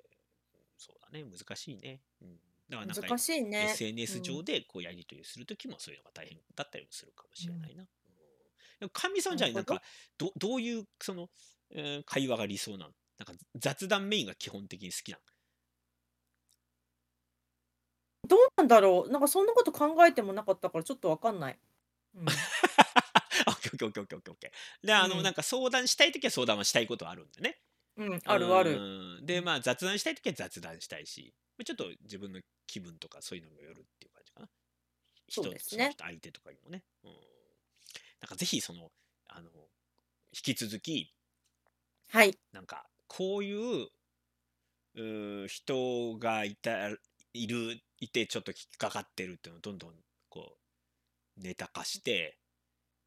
そうだね、難しいね。うん。だからなんか難しいね。う SNS 上ん。でこうやり取りするときもそういうのが大変だったりもするかもうん。しれないな。うん。神さん。じゃあなんか、どどういうその、えー会話が理想なのなんか雑談メインが基本的に好きなのどうなんだろう。なんかそんなこと考えてもなかったからちょっとわかんない。うん。オッケーオッケーオッケーオッケー。で、あの、なんうん。か相談したいときは相談はしたいことはあるんだね。うん、うあるある。で、うん。まあ雑談したいときは雑談したいし、まちょっと自分の気分とかそういうのにもよるっていう感じかな。そう人、ですね。人、相手とかにもね。うん。なんかぜひその、あの、引き続き、はい。なんか、こういう、うー人がいた、いる、いてちょっと引っかかってるっていうのをどんどんこう、ネタ化して、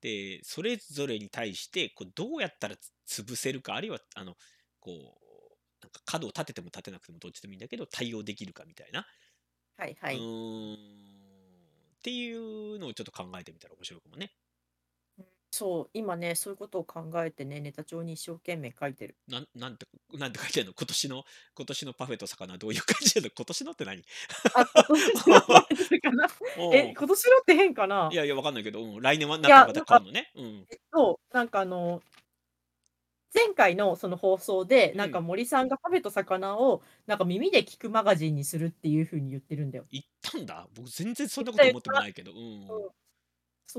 で、それぞれに対して、こうどうやったらつ潰せるか、あるいは、あの、こう、なんか角を立てても立てなくてもどっちでもいいんだけど、対応できるかみたいな。はいはうい。ーん。っていうのをちょっと考えてみたら面白いかもね。うん、そう、今ね、そういうことを考えてね、ネタ帳に一生懸命書いてる。なんなんて、なんて書いてあるの？今年の、今年のパフェと魚はどういう感じなの？今年のって何？あ、今年のパフェと魚。え。今年のって変かな？いやいや、わかんないけど、うん、来年はいなったらや、またなんか、変わるのね？うん。えっと、なんかあの前回のその放送で、なんかうん。森さんがカフェと魚を、なんか耳で聞くマガジンにするっていう風に言ってるんだよ。言ったんだ。僕全然そん言っなこと思っても。ないけど。うん。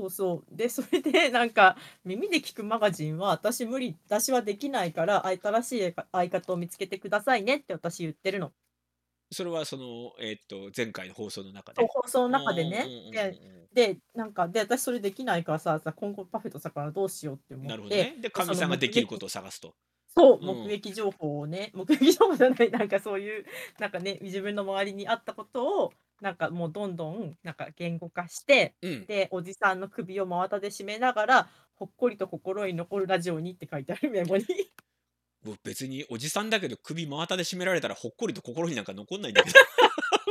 うん。そうそう。で、それで なんか耳で聞くマガジンは私無理私はできないから、新しいか相方を見つけてくださいねって私言ってるの。それはその、えっと、前回の放送の中そう、で？放送のああ、うんうん中でね。でうんうん。で、なんか、で、私それできないからさ、さ、今後パフェと魚どうしようって思って、なるほどね。で、で、かさんができるこ撃とを探すと。そう、目うん。撃情報をね、目撃情報じゃない、なんかそういう、なんかね、自分の周りにあったことを、なんかもうどんどん、なんか言語化して、うん。で、おじさんの首を真綿で締めながら、ほっこりと心に残るラジオにって書いてある、メモに。もう別におじさんだけど、首真綿で締められたらほっこりと心になんか残んないんだけど。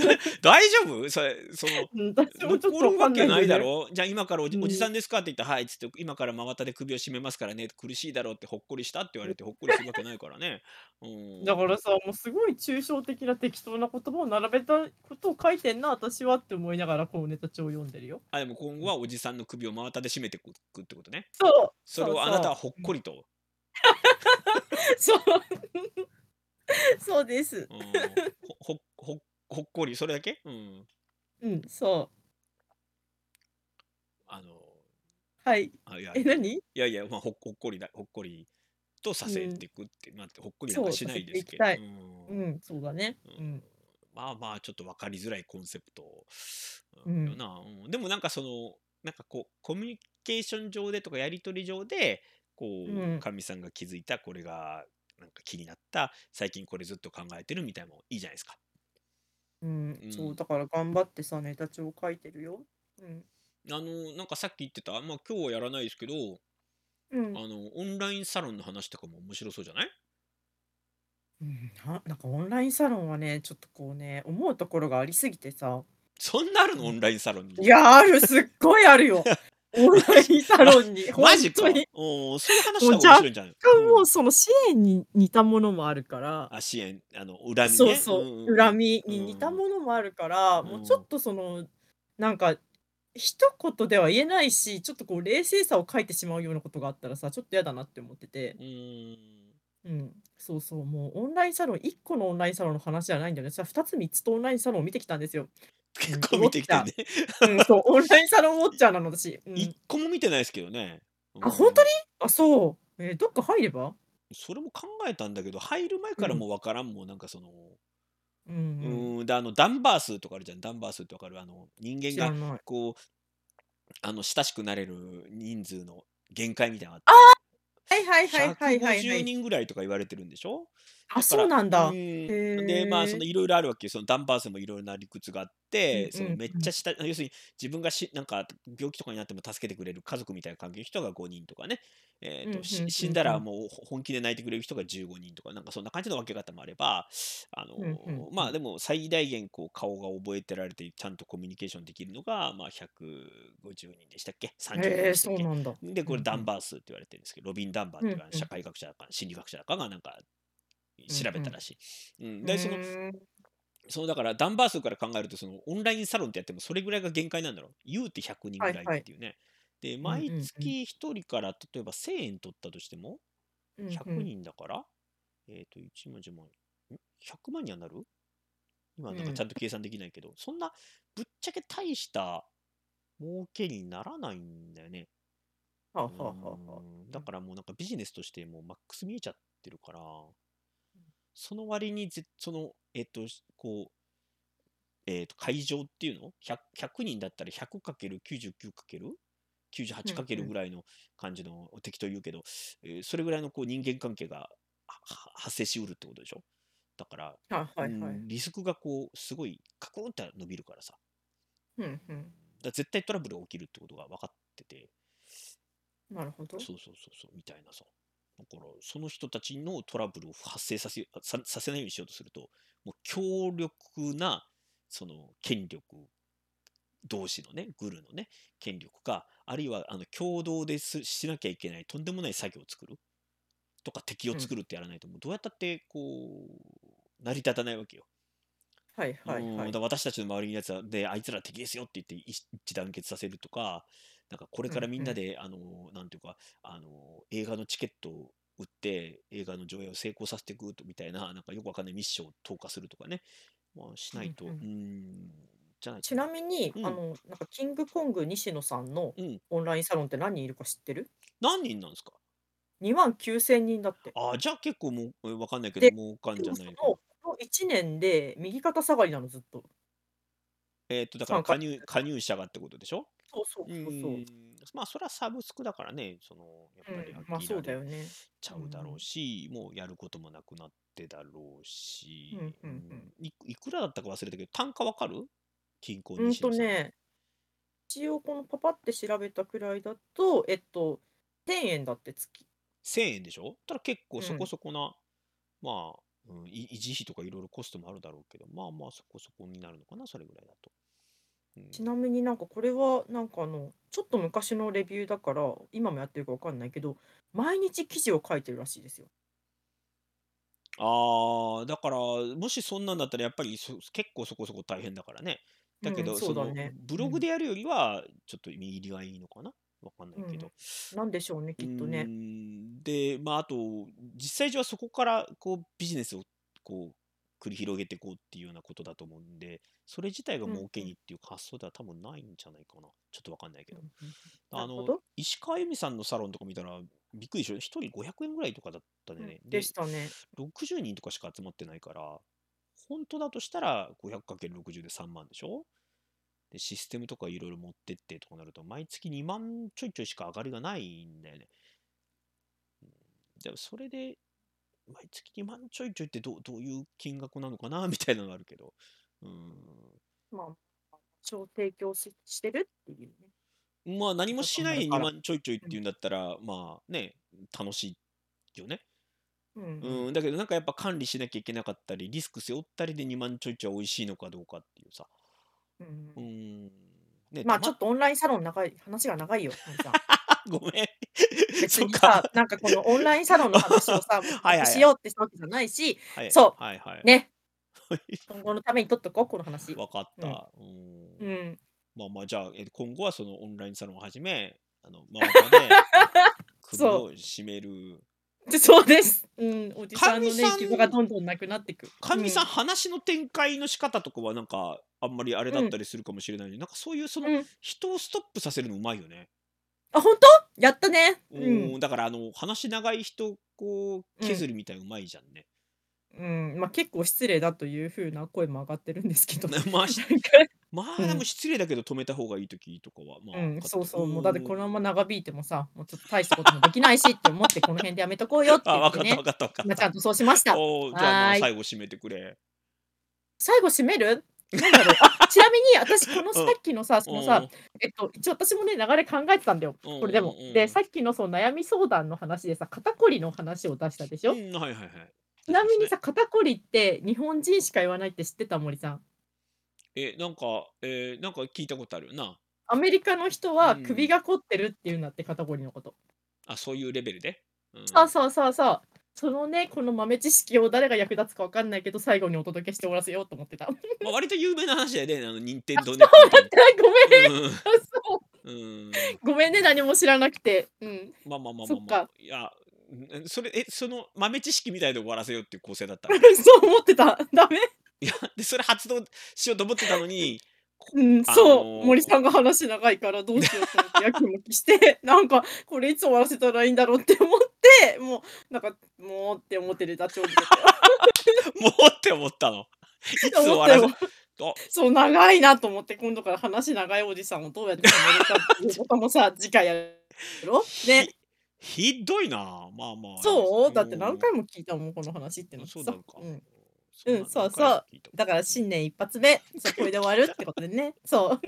大丈夫？それ、その、残るわけないだろ？じゃあ今からおじおじうん。さんですか？って言ったら、はいっつって、今から真綿で首を絞めますからね、苦しいだろうってほっこりしたって言わうん。れてほっこりするわけないからね。うーん。だからさ、もうすごい抽象的な適当な言葉を並べたことを書いてんな、私はって思いながら、このネタ帳を読んでるよ。あ、でも今後うん。はおじさんの首を真綿で締めてくくってことね。そう、それをあなたはほっ。こりと？そう。そうです。ほほほほっこり、それだけ？うん。うん、そう。あのはい。あ、いやえ、いやいや。何？いやいや、ま、ほほっこりだほっこりとさうん。せてくって、ま、ほっこりなんかしないですけど、うん。うん、そうだね。う。うん。まあまあ、ちょっと分かりづらいコンセプト、うん。うん、よな。うん。でもなんかその、なんかこう、コミュニケーション上でとかやり取り上で、こう、うん。かみさんが気づいたこれがなんか気になった、最近これずっと考えてるみたいのもいいじゃないすか。うん、そう、うん。だから頑張ってさ、ネタ帳書いてるよ。うん。あの、なんかさっき言ってた、ま、今日はやらないですけど、うん。あの、オンラインサロンの話とかも面白そうじゃない？うん、ななんかオンラインサロンはね、ちょっとこうね、思うところがありすぎてさ。そんなあるの？オうん。ンラインサロンに。いや、ある、すっごいあるよ。オンラインサまロンに、ほ マジか。に。おお、そういう話した方が面もう若白いんじゃない？干もううん。その支援に似たものもあるからあ、支援、あの、恨みね。うんそうそう、恨うんみうん。うに似た。ものもあるから、うもうちょっん。とその、なんか、一言では言えないし、ちょっとこう冷静さを欠いてしまうようなことがあったらさ、ちょっと嫌だなって思ってて。うーん。うん、そうそう、もうオンラインサロン、1個のオンラインサロンの話じゃないんだよね。それは2つ3つとオンラインサロンを見てきたんですよ。うん、結構。見てきてんね。うん、そう、オンラインサロンウォッいチャーなの、私。ういっん。こも見てないすけどね。うあ、ほんとに？あ、そう。え、どっか入れば？それも考えたんだけど、入る前うん。からもう分からんもん、なんかそのうんうん。うーん、で、あの、ダンバー数とかあるじゃん。ダンバー数って分かる？あの、人間が知らない。こう、あの、親しくなれる人数の限界みたいなのあっあて、あ！はいはいはいはいはいはい。ごじゅうにんぐらいとか言われてるんでしょ？あ、そうだからうなんだ。ん、で、まあ、そのえ。色々あるわけよ。そのダンバー数も色々な理屈があっうんて、その。めっちゃした要するに自分がしなんか病気とかになっても助けてくれる家族みたいな関係の人が5人とかね。えうん、っと、しふんふ死んだら。もうほ本気で泣いてくれる人が15人とか、なんかそんな感じの分け方もあれば、あの、ふんまあ、ん。でも最大限こう顔が覚えてられて、ちゃんとコミュニケーションできるのが、まあ、150人でしたっけ？30人へえ、でしたっけ？そうなんだ。で、これ。ダンバー数って言われてるんですけど、ロビン・ダンバーっていう。社会学者だか心理学者だかがなんか。調べたらしい。うん、そのーん。そのだからダンバー数から考えると、そのオンラインサロンってやってもそれぐらいが限界なんだろう。言うて100人ぐらいっはいはい。ていうね。で、うん毎うんうん。月1人から例えば1000円取ったとしても、100うんふん。人だから、えっと、1万、10万、ん？100万にはなる？今なんかちうん。ゃんと計算できないけど、そんなぶっちゃけ大した儲けにならないんだよね。はあはうーあはあ。だからもうなんかビジネスとしてもうマックス見えちゃってるからうん。その割にぜその、えっと、こうえっと、会場っていうの？ひゃ100人だったら 100×99 かける98かけふんふん。るぐらいの感じの、適当言うけど、え、それぐらいのこう人間関係が、発生しうるってことでしょ？だから、は、はいはい。リスクがこうすごいカクンって伸びるからさ。ふんふん。だ、絶対トラブルが起きるってことが分かってて。なるほど。そうそうそうそう、みたいなから、その人たちのトラブルを発生させささせないようにしようとすると、もう強力なその権力同士のね、グルのね、権力か、あるいはあの共同ですしなきゃいけないとんでもない作業を作るとか敵をうん。作るってやらないと、もうどうやったってこう、成り立たないわけよ。はいはいはい。だ私たちの周りのやつは、で、あいつら敵ですよって言って、一致団結させるとか、なんかこれからみんなで、あの、なんていうか、あの、映画のチケットを売って、映画の上映を成功させていくとみたいな、なんかよくわかんないミッションを投下するとかね。まあ、しないと、ううんなちなみに、うん。あの、なんかキングコング西野さんのうん。オンラインサロンって何人いるか知ってる？何人なんすか？29000人だって。ああ、じゃあ結構もう、え、わかんないけど、で、儲かんじゃないかな。この1年で右肩下がりなの、ずっと。えっと、だから参加加入加入者がってことでしょ？そうそううそうそう。ーん、まあ、それはサブスクだからね、その、やっぱり飽うん、ま、そうだよね。ちゃうだろううん。し、もうやることもなくなってだろうし、ふんふうんふん。ん、いいくらだったか忘れたけど、単価分かる？キンコンうん西野さんの。とね、一応このパパって調べたくらいだと、えっと、1000円だって、月。1000円でしょ？たら結構そこうん。そこな、まあ、うん、い維持費とか色々コストもあるだろうけど、まあまあ、そこそこになるのかな、それぐらいだと。うん。ちなみになんかこれは、なんかあの、ちょっと昔のレビューだから、今もやってるかわかんないけど、毎日記事を書いてるらしいですよ。ああ、だから、もしそんなんだったらやっぱり、そ結構そこそこ大変だからね。だけうん、ど、そうだね。ブログうん。でやるよりは、ちょっと実入りはいいのかな？わかんないけど。うん。なんでしょうね、きっとね。ん、で、まあ、あと、実際上はそこからこうビジネスをこう繰り広げてこうっていうようなことだと思うんで、それ自体が。儲けにっていう発想では多分ないんじゃないかな。ちょっとわかんないけど。うんあの。石川由美さんのサロンとか見たら、びっくりでしょ。1人500円ぐらいとかだったでうん、ね。でで、したね。60人とかしか集まってないから、ほんとだとしたら 500×60 で3万でしょ？で、システムとか色々持ってってとかなると、毎月2万ちょいちょいしか上がりがないんだよね。うん、でもそれで、毎月2万ちょいちょいってどうどういう金額なのかなみたいなのがあるけど。うーん。まあ、一応提供ししてるっていうね。まあ、何もしないでにになるから。まんちょいちょいってうん。いうんだったら、まあ、ね、楽しいよね。うんうん。うん、だけどなんかやっぱ管理しなきゃいけなかったり、リスク背負ったりで2万ちょいちょいは美味しいのかどうかっていうさ。うんうん。ん。ね、まあ、ちょっとオンラインサロン長い話が長いよ。ごめん。別にさ、なんかこのオンラインサロンの話をさ、しようってしたわけじゃないし、はい、そはいはい。う、ね。はい。今後のために取っとこう、この話。わかっうん。た。うーん。うん。まあまあ、じゃあ、え、今後はそのオンラインサロンを始め、あの、ままかで首そう。を絞めるで、そうです。うん、おじかさんのね、みさん行き場がどんどんなくなってく。かみさん、うん。話の展開の仕方とかはなんか、あんまりあれだうん。ったりするかもしれないなんかそういうその、うん。人をストップさせるの上手いよね。あ、ほんと？やったね。ううん。だからあの、話長い人、こう、うん。削るみたい上手いじゃんね。うん、ま、結構失礼だという風な声も上がってるんですけど、な、ま、しなんかまあ、でもうん。失礼だけど止めた方がいい時とかは、まあ、うん、そうそう、もうだってこのまま。長引いてもさ、もうちょっと大したこともできないしって思って、この辺でやめとこうよってあ、言ってね、分かった分かった分かった。今ちゃんとそうしました。おお、じゃあ。最後締めてくれ。最後締める？なんだろう。あ、ちなみに私このさうん。っきのさ、そのさ、うん。えっと、一応私もね、流れ考えてたんだよ、これでも。で、うん。さっきのその悩み相談の話でさ、肩こりの話を出したでしょ？うん、はいはいはい。ち。なみにさ、肩こりって日本人しか言わないって知ってた？森さん？え、なんか、ええ、なんか聞いたことあるな。アメリカの人うは首ん。が凝ってるって言うんだって、肩こりのこと。あ、そういうレベルで？うそうん。そうそうそう。そのね、この豆知識を誰が役立つか分かんないけど、最後にお届けして終わらせようと思ってた。ま、割と有名な話だよね、あの、ニンテあ、ンドーネットみたいな。そうだった、ごめん。うん。あ、そう。ん。ごめんね、何も知らなくて。うん。ままままま、そっか。いや、ん、それ、え、その豆知識みたいで終わらせようっていう構成だったの？そう思ってた。ダメ？いや、で、それ発動しようと思ってたのに、こうん、あそう。森のさんが話長いからどうしようと思ってやきもきして、なんかこれいつ終わらせたらいいんだろうって思って、もうなんか、もうって思ってるダチョウ。もうって思ったの？いつ終わらせそう、長いなと思って、今度から話長いおじさんをどうやって止めるかっていうこともさ、次回やろ？ね。ひひどいな。まあまあ。そう？うだって何。回も聞いたもん、この話ってあ、なってさ。そうなのか。うん。うん、そんな何そうそう。回も聞いただから新年一発目、そう、これで終わるってことでね。そう。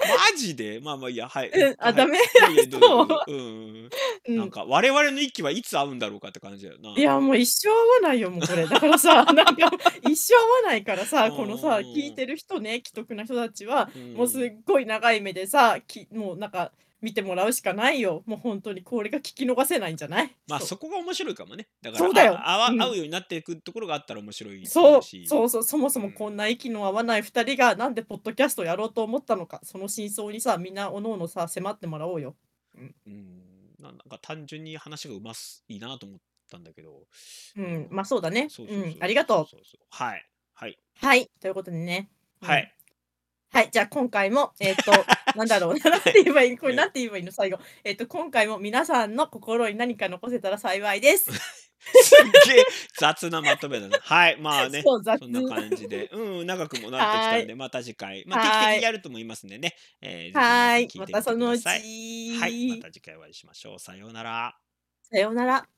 マジで？まあまあ、いいや、はい。うん、あ、はい。ダメ？いやいや、どうぞそう。どうぞ。うんうんうん。うん。なんか我々の息はいつ合うんだろうかって感じだよな。いや、もう一生合わないよ、もうこれ。だからさ、なんか一生合わないからさ、このさ。聞いてる人ね、既得な人たちは、うもうす。っごい長い目でさ、きもうなんか、見てもらうしかないよ。もうほんとにこれが聞き逃せないんじゃない？ま、そう。そこが面白いかもね。だから、そうだよ。ああうん。わ合うようになっていくところがあったら面白いそう。そうそう、そもそもこんうん。な息の合わない2人がなんでポッドキャストをやろうと思ったのか、その真相にさ、みんな各々さ、迫ってもらおうよ。うん。うん、なんか単純に話がうますいいなと思ったんだけど、うん、うん、ま、そうだね。そううん、ありがとう。はい、はい。はい、ということでね。うん。はい。はい、じゃあ今回も、えっと、なんだろう、なんはい。て言えばいい、これはい。なんて言えばいいの、最後。えっと、今回も皆さんの心に何か残せたら幸いです。すっげえ雑なまとめだな。はい、まあね、そんな感じで、うん、長くもなってきたんで、はい。また次回、ま、定期的はい。にやると思いますんでね、ええ、ぜひ皆はい、またそのうください。はい、まち。た次回お会いしましょう。さようなら。さようなら。